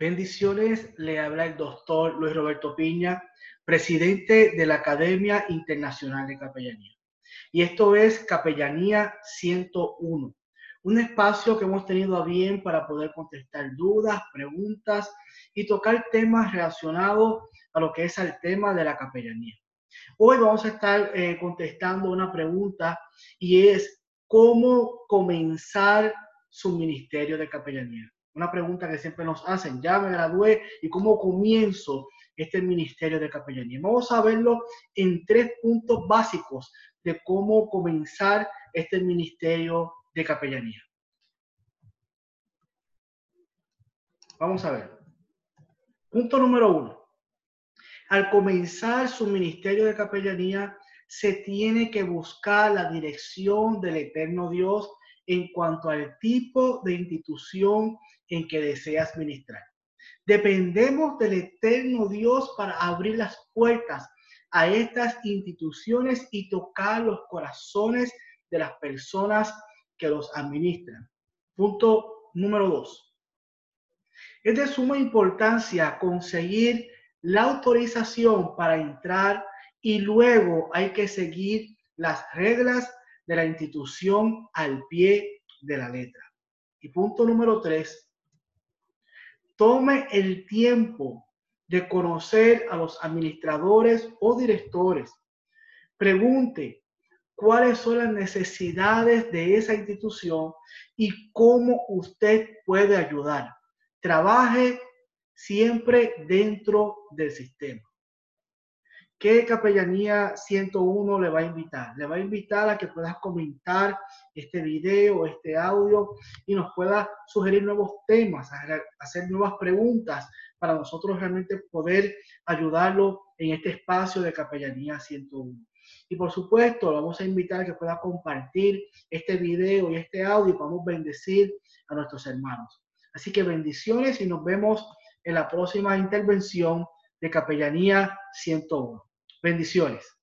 Bendiciones, le habla el doctor Luis Roberto Piña, presidente de la Academia Internacional de Capellanía. Y esto es Capellanía 101, un espacio que hemos tenido a bien para poder contestar dudas, preguntas y tocar temas relacionados a lo que es el tema de la capellanía. Hoy vamos a estar eh, contestando una pregunta y es cómo comenzar su ministerio de capellanía. Una pregunta que siempre nos hacen, ya me gradué y cómo comienzo este ministerio de capellanía. Vamos a verlo en tres puntos básicos de cómo comenzar este ministerio de capellanía. Vamos a ver. Punto número uno. Al comenzar su ministerio de capellanía, se tiene que buscar la dirección del eterno Dios en cuanto al tipo de institución en que deseas ministrar. Dependemos del eterno Dios para abrir las puertas a estas instituciones y tocar los corazones de las personas que los administran. Punto número dos. Es de suma importancia conseguir la autorización para entrar y luego hay que seguir las reglas de la institución al pie de la letra. Y punto número tres, tome el tiempo de conocer a los administradores o directores. Pregunte cuáles son las necesidades de esa institución y cómo usted puede ayudar. Trabaje siempre dentro del sistema. ¿Qué capellanía 101 le va a invitar? Le va a invitar a que puedas comentar este video, este audio y nos pueda sugerir nuevos temas, hacer nuevas preguntas para nosotros realmente poder ayudarlo en este espacio de capellanía 101. Y por supuesto, lo vamos a invitar a que pueda compartir este video y este audio y podamos bendecir a nuestros hermanos. Así que bendiciones y nos vemos en la próxima intervención de Capellanía 101. Bendiciones.